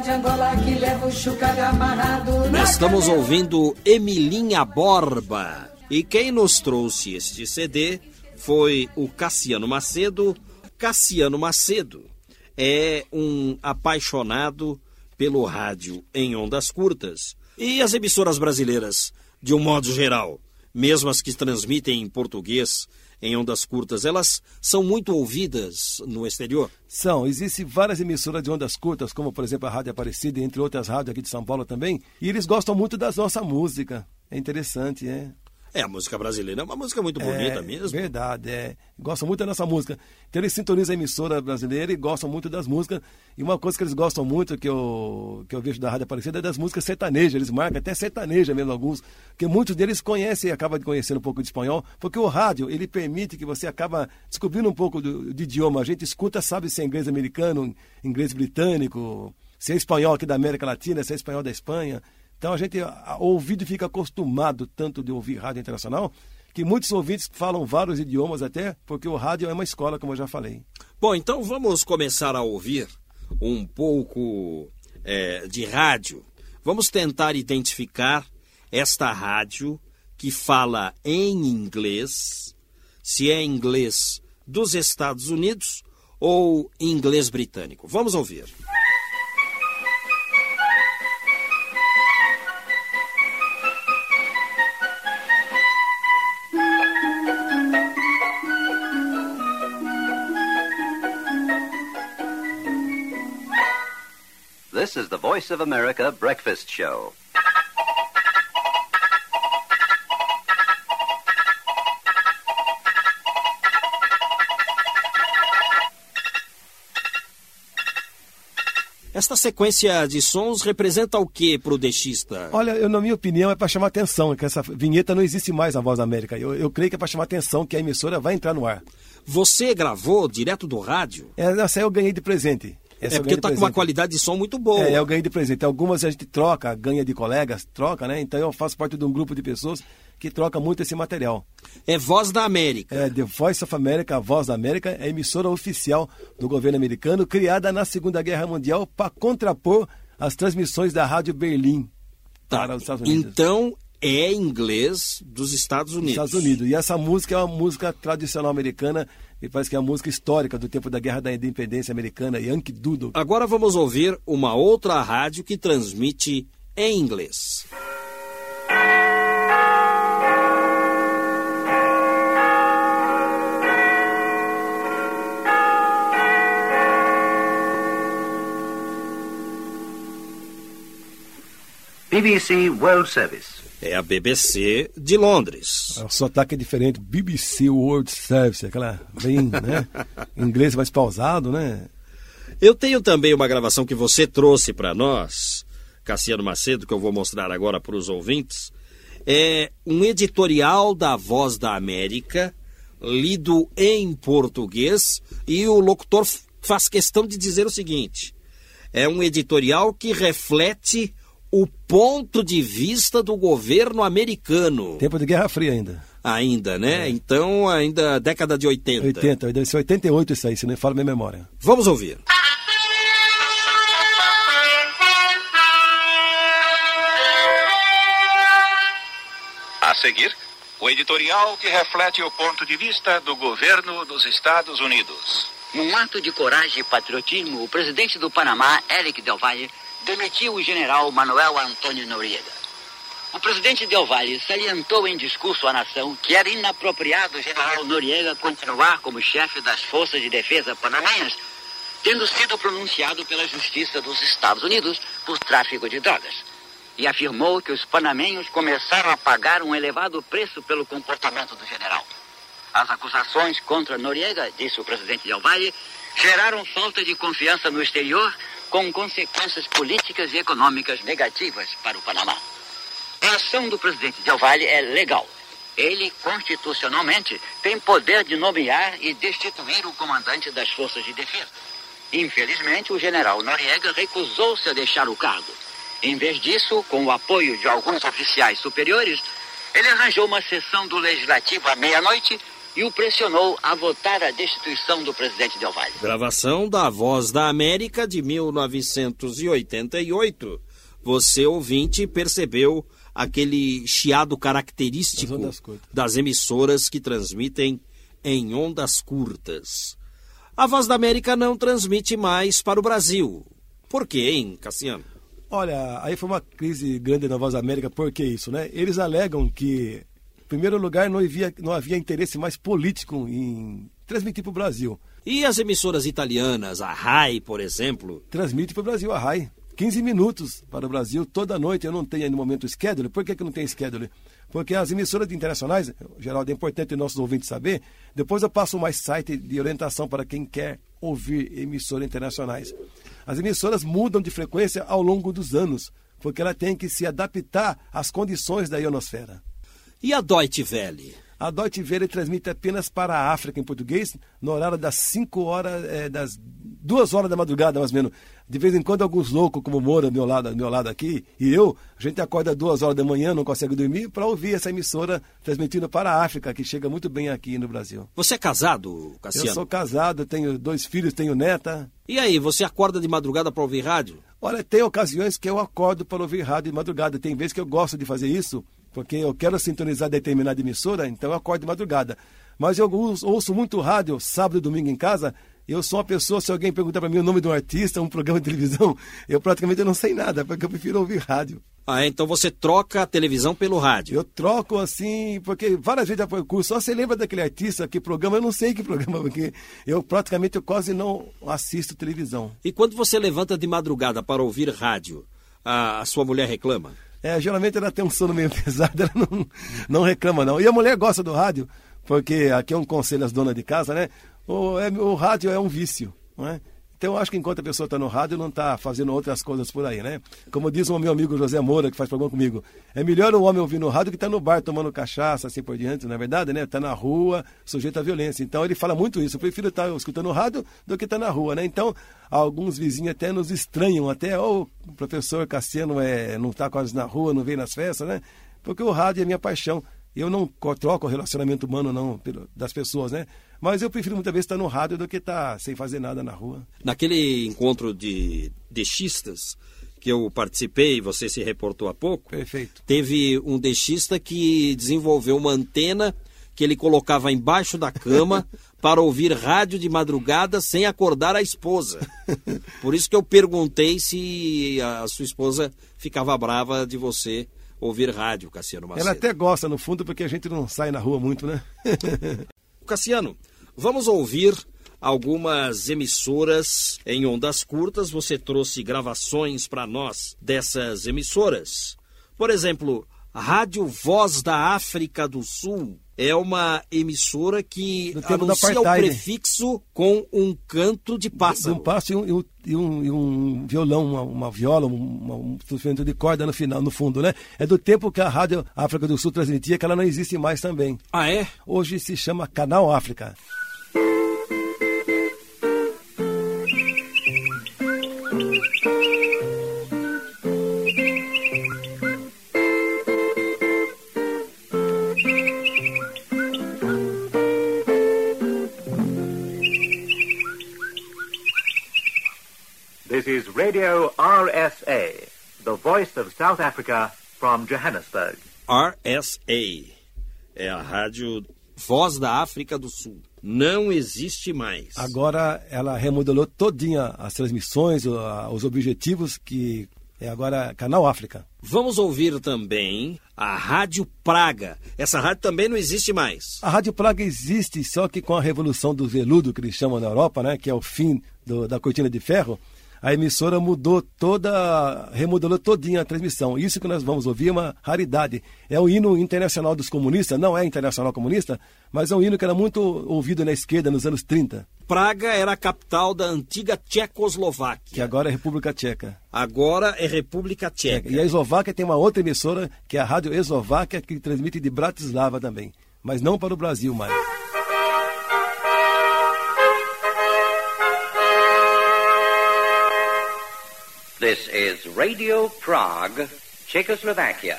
de Angola que leva o chucalho amarrado. Estamos ouvindo Emilinha Borba. E quem nos trouxe este CD foi o Cassiano Macedo. Cassiano Macedo é um apaixonado pelo rádio em ondas curtas e as emissoras brasileiras, de um modo geral, mesmo as que transmitem em português em ondas curtas, elas são muito ouvidas no exterior? São. Existem várias emissoras de ondas curtas, como por exemplo a Rádio Aparecida, entre outras rádios aqui de São Paulo também, e eles gostam muito da nossa música. É interessante, é. É, a música brasileira é uma música muito bonita é, mesmo. Verdade, é. Gostam muito da nossa música. Então eles sintonizam a emissora brasileira e gostam muito das músicas. E uma coisa que eles gostam muito, que eu, que eu vejo da Rádio Aparecida, é das músicas sertanejas. Eles marcam até sertaneja mesmo alguns. Porque muitos deles conhecem e acabam de conhecer um pouco de espanhol. Porque o rádio, ele permite que você acaba descobrindo um pouco do, de idioma. A gente escuta, sabe se é inglês americano, inglês britânico, se é espanhol aqui da América Latina, se é espanhol da Espanha. Então a gente, o ouvido fica acostumado tanto de ouvir rádio internacional, que muitos ouvintes falam vários idiomas até, porque o rádio é uma escola, como eu já falei. Bom, então vamos começar a ouvir um pouco é, de rádio. Vamos tentar identificar esta rádio que fala em inglês, se é inglês dos Estados Unidos ou inglês britânico. Vamos ouvir. This is the Voice of America breakfast show. Esta sequência de sons representa o que para o deixista? Olha, eu, na minha opinião, é para chamar atenção, que essa vinheta não existe mais na Voz da América. Eu, eu creio que é para chamar atenção que a emissora vai entrar no ar. Você gravou direto do rádio? É, essa eu ganhei de presente. Essa é porque está com uma qualidade de som muito boa. É, eu ganhei de presente. Algumas a gente troca, ganha de colegas, troca, né? Então eu faço parte de um grupo de pessoas que troca muito esse material. É Voz da América. É, The Voice of America, a Voz da América, é a emissora oficial do governo americano, criada na Segunda Guerra Mundial para contrapor as transmissões da Rádio Berlim tá. para os Estados Unidos. Então é inglês dos Estados Unidos. Estados Unidos. E essa música é uma música tradicional americana e parece que é a música histórica do tempo da Guerra da Independência Americana, Yankee Doodle. Agora vamos ouvir uma outra rádio que transmite em inglês. BBC World Service. É a BBC de Londres. O sotaque é diferente. BBC World Service, aquela bem, né? inglês mais pausado, né? Eu tenho também uma gravação que você trouxe para nós, Cassiano Macedo, que eu vou mostrar agora para os ouvintes. É um editorial da Voz da América, lido em português, e o locutor faz questão de dizer o seguinte: é um editorial que reflete o ponto de vista do governo americano. Tempo de Guerra Fria ainda. Ainda, né? É. Então, ainda década de 80. 80, deve ser 88 isso aí, se não falo minha memória. Vamos ouvir. A seguir, o editorial que reflete o ponto de vista do governo dos Estados Unidos. Num ato de coragem e patriotismo, o presidente do Panamá, Eric Del Valle, demitiu o general Manuel Antônio Noriega. O presidente Del Valle salientou em discurso à nação que era inapropriado o general Noriega continuar como chefe das forças de defesa panamenhas, tendo sido pronunciado pela Justiça dos Estados Unidos por tráfico de drogas. E afirmou que os panamenhos começaram a pagar um elevado preço pelo comportamento do general. As acusações contra Noriega, disse o presidente Del Valle, geraram falta de confiança no exterior com consequências políticas e econômicas negativas para o Panamá. A ação do presidente Del Valle é legal. Ele, constitucionalmente, tem poder de nomear e destituir o comandante das forças de defesa. Infelizmente, o general Noriega recusou-se a deixar o cargo. Em vez disso, com o apoio de alguns oficiais superiores, ele arranjou uma sessão do Legislativo à meia-noite e o pressionou a votar a destituição do presidente Del Valle. Gravação da Voz da América de 1988. Você, ouvinte, percebeu aquele chiado característico das emissoras que transmitem em ondas curtas. A Voz da América não transmite mais para o Brasil. Por quê, hein, Cassiano? Olha, aí foi uma crise grande na Voz da América, por que isso, né? Eles alegam que, em primeiro lugar, não havia, não havia interesse mais político em transmitir para o Brasil. E as emissoras italianas, a RAI, por exemplo? Transmite para o Brasil a RAI. 15 minutos para o Brasil toda noite. Eu não tenho no momento schedule. Por que, que não tem schedule? Porque as emissoras internacionais, Geraldo, é importante nossos ouvintes saber. Depois eu passo mais site de orientação para quem quer ouvir emissoras internacionais. As emissoras mudam de frequência ao longo dos anos, porque ela tem que se adaptar às condições da ionosfera. E a Deutsche Welle? A Deutsche Welle transmite apenas para a África em português, no horário das 5 horas, é, das 2 horas da madrugada, mais ou menos. De vez em quando, alguns loucos, como Moura, meu lado, meu lado aqui, e eu, a gente acorda duas horas da manhã, não consegue dormir, para ouvir essa emissora transmitindo para a África, que chega muito bem aqui no Brasil. Você é casado, Cassiano? Eu sou casado, tenho dois filhos, tenho neta. E aí, você acorda de madrugada para ouvir rádio? Olha, tem ocasiões que eu acordo para ouvir rádio de madrugada. Tem vezes que eu gosto de fazer isso, porque eu quero sintonizar determinada emissora, então eu acordo de madrugada. Mas eu ouço muito rádio sábado e domingo em casa eu sou uma pessoa, se alguém perguntar para mim o nome de um artista, um programa de televisão, eu praticamente não sei nada, porque eu prefiro ouvir rádio. Ah, então você troca a televisão pelo rádio? Eu troco assim, porque várias vezes já foi curso, só você lembra daquele artista, que programa, eu não sei que programa, porque eu praticamente eu quase não assisto televisão. E quando você levanta de madrugada para ouvir rádio, a, a sua mulher reclama? É, geralmente ela tem um sono meio pesado, ela não, não reclama não. E a mulher gosta do rádio, porque aqui é um conselho às donas de casa, né? o, é, o rádio é um vício, não é? Então eu acho que enquanto a pessoa está no rádio, não está fazendo outras coisas por aí, né? Como diz o meu amigo José Moura, que faz programa comigo, é melhor o homem ouvir no rádio que está no bar tomando cachaça, assim por diante, não é verdade, né? Está na rua, sujeito à violência. Então ele fala muito isso. Eu prefiro estar tá escutando rádio do que estar tá na rua, né? Então, alguns vizinhos até nos estranham, até, oh, o professor Cassiano é, não está quase na rua, não vem nas festas, né? Porque o rádio é minha paixão. Eu não troco o relacionamento humano, não, das pessoas, né? Mas eu prefiro muitas vezes estar no rádio do que estar sem fazer nada na rua. Naquele encontro de deixistas que eu participei, você se reportou há pouco. Perfeito. Teve um deixista que desenvolveu uma antena que ele colocava embaixo da cama para ouvir rádio de madrugada sem acordar a esposa. Por isso que eu perguntei se a sua esposa ficava brava de você ouvir rádio, Cassiano Macedo. Ela até gosta, no fundo, porque a gente não sai na rua muito, né? Cassiano, vamos ouvir algumas emissoras em ondas curtas. Você trouxe gravações para nós dessas emissoras. Por exemplo, Rádio Voz da África do Sul é uma emissora que anuncia o prefixo com um canto de pássaro. Um pássaro e um, e um, e um violão, uma, uma viola, uma, um instrumento de corda no final, no fundo, né? É do tempo que a Rádio África do Sul transmitia, que ela não existe mais também. Ah, é? Hoje se chama Canal África. This is Radio RSA, the voice of South Africa from Johannesburg. RSA é a rádio Voz da África do Sul. Não existe mais. Agora ela remodelou todinha as transmissões, os objetivos que é agora Canal África. Vamos ouvir também a Rádio Praga. Essa rádio também não existe mais. A Rádio Praga existe, só que com a revolução do veludo que eles chamam na Europa, né, que é o fim do, da cortina de ferro, a emissora mudou toda, remodelou todinha a transmissão. Isso que nós vamos ouvir é uma raridade. É o hino internacional dos comunistas, não é internacional comunista, mas é um hino que era muito ouvido na esquerda nos anos 30. Praga era a capital da antiga Tchecoslováquia. Que agora é República Tcheca. Agora é República Tcheca. E a Eslováquia tem uma outra emissora, que é a Rádio Eslováquia, que transmite de Bratislava também. Mas não para o Brasil mais. This is Radio Prague, Czechoslovakia.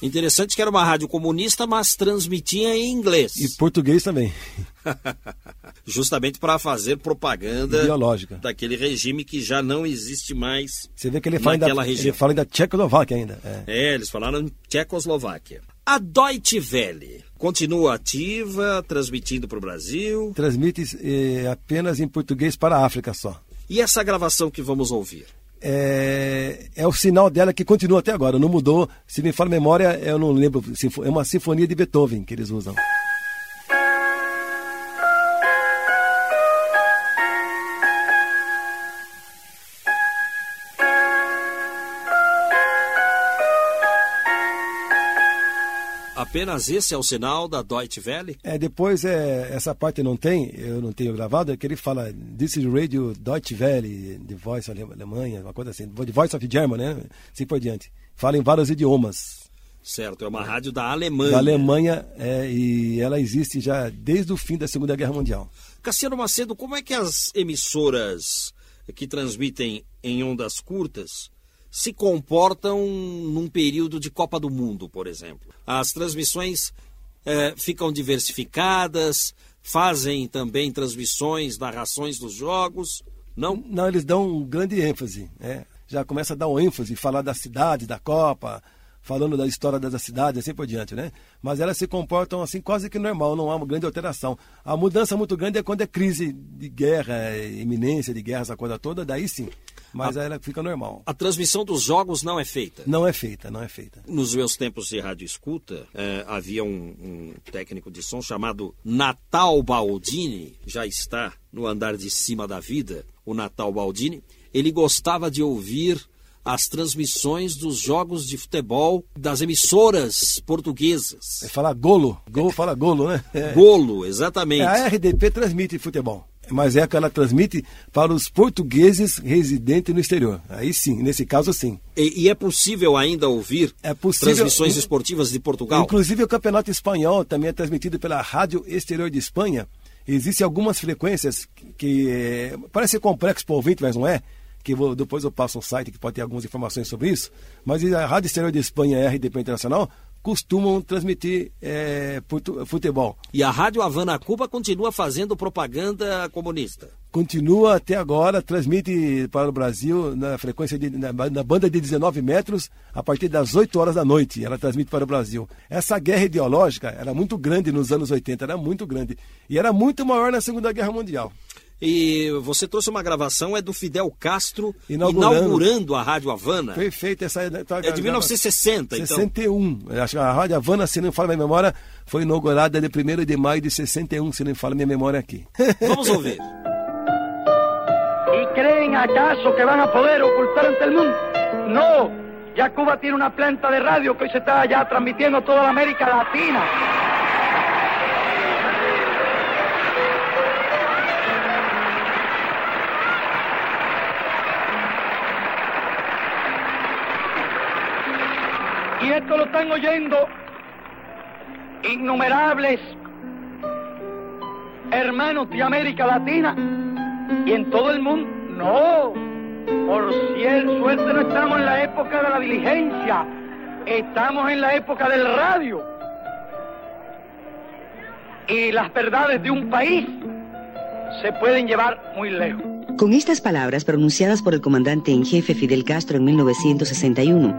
Interessante que era uma rádio comunista, mas transmitia em inglês. E português também. Justamente para fazer propaganda Ideológica. daquele regime que já não existe mais Você vê que ele fala, ainda, região. ele fala ainda Tchecoslováquia ainda. É. É, eles falaram Tchecoslováquia. A Deutsche Welle continua ativa, transmitindo para o Brasil. Transmite eh, apenas em português para a África só. E essa gravação que vamos ouvir? É, é o sinal dela que continua até agora, não mudou. Se me fala a memória, eu não lembro. É uma sinfonia de Beethoven que eles usam. Apenas esse é o sinal da Deutsche Welle? É, depois, é, essa parte não tem, eu não tenho gravado, é que ele fala This is Radio Deutsche Welle, The Voice of Alemanha, uma coisa assim, The Voice of German, né? Assim por diante. Fala em vários idiomas. Certo, é uma rádio da Alemanha. Da Alemanha, é, e ela existe já desde o fim da Segunda Guerra Mundial. Cassiano Macedo, como é que as emissoras que transmitem em ondas curtas se comportam num período de Copa do Mundo, por exemplo? As transmissões eh, ficam diversificadas, fazem também transmissões, narrações dos jogos, não? Não, eles dão grande ênfase, né? Já começa a dar um ênfase, falar da cidade, da Copa, falando da história da cidade, assim por diante, né? Mas elas se comportam assim quase que normal, não há uma grande alteração. A mudança muito grande é quando é crise de guerra, iminência de guerra, essa coisa toda, daí sim. Mas aí ela fica normal. A transmissão dos jogos não é feita. Não é feita, não é feita. Nos meus tempos de rádio escuta, eh, havia um, um técnico de som chamado Natal Baldini, já está no andar de cima da vida, o Natal Baldini. Ele gostava de ouvir as transmissões dos jogos de futebol das emissoras portuguesas. É falar golo, gol fala golo, né? É. Golo, exatamente. A RDP transmite futebol, mas é que ela transmite para os portugueses residentes no exterior. Aí sim, nesse caso sim. E, e é possível ainda ouvir É possível- transmissões esportivas de Portugal? Inclusive o campeonato espanhol também é transmitido pela Rádio Exterior de Espanha. Existem algumas frequências que, eh, parece complexo para o ouvinte, mas não é. Que vou- depois eu passo um site que pode ter algumas informações sobre isso. Mas a Rádio Exterior de Espanha RDP Internacional costumam transmitir portu- futebol. E a Rádio Havana Cuba continua fazendo propaganda comunista. Continua até agora, transmite para o Brasil na frequência de, na, na banda de 19 metros a partir das 8 horas da noite. Ela transmite para o Brasil. Essa guerra ideológica era muito grande nos anos 80, era muito grande. E era muito maior na Segunda Guerra Mundial. E você trouxe uma gravação, é do Fidel Castro Inaugurando. inaugurando, a Rádio Havana. Perfeito essa tá, É de 1960, então. 61. Eu Acho que a Rádio Havana, se não me fala minha memória, foi inaugurada de 1 de maio de 61, se não me fala minha memória aqui. Vamos ouvir. ¿Y creen acaso que van a poder ocultar ante el mundo? No, ya Cuba tiene una planta de radio que hoy se está ya transmitiendo a toda la América Latina. Y esto lo están oyendo innumerables hermanos de América Latina y en todo el mundo. No, por cierto, suerte no estamos en la época de la diligencia, estamos en la época del radio. Y las verdades de un país se pueden llevar muy lejos. Con estas palabras pronunciadas por el comandante en jefe Fidel Castro en 1961,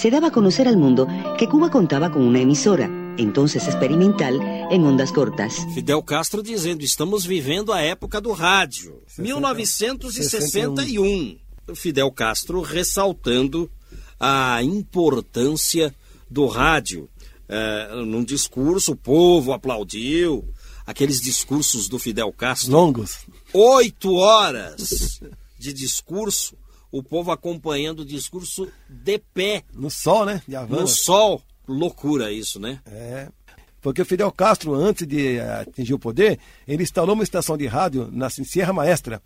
se daba a conocer al mundo que Cuba contaba con una emisora, entonces experimental, en ondas cortas. Fidel Castro dizendo: estamos vivendo a época do rádio. 1961. Fidel Castro ressaltando a importância do rádio. É, num discurso, o povo aplaudiu. Aqueles discursos do Fidel Castro. Longos. Oito horas de discurso, o povo acompanhando o discurso de pé, No sol, né? De Havana. no sol. Loucura isso, né? É. Porque o Fidel Castro, antes de atingir o poder, ele instalou uma estação de rádio na Sierra Maestra.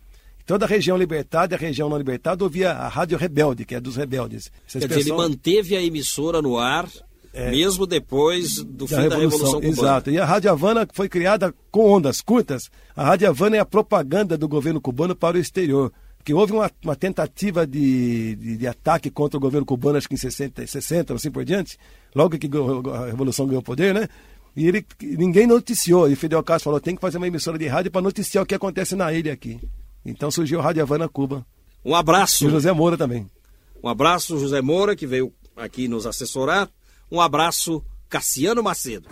Toda a região libertada e a região não libertada ouvia a Rádio Rebelde, que é dos rebeldes. Essa Quer dizer, ele expressão manteve a emissora no ar, mesmo depois do fim da Revolução Cubana. Exato. E a Rádio Havana foi criada com ondas curtas. A Rádio Havana é a propaganda do governo cubano para o exterior. Porque houve uma, uma tentativa de, de, de, ataque contra o governo cubano, acho que em 60, 60 assim por diante, logo que a Revolução ganhou poder, né? E ele, ninguém noticiou. E Fidel Castro falou: tem que fazer uma emissora de rádio para noticiar o que acontece na ilha aqui. Então surgiu a Rádio Havana Cuba. Um abraço. E o José Moura também. Um abraço, José Moura, que veio aqui nos assessorar. Um abraço, Cassiano Macedo.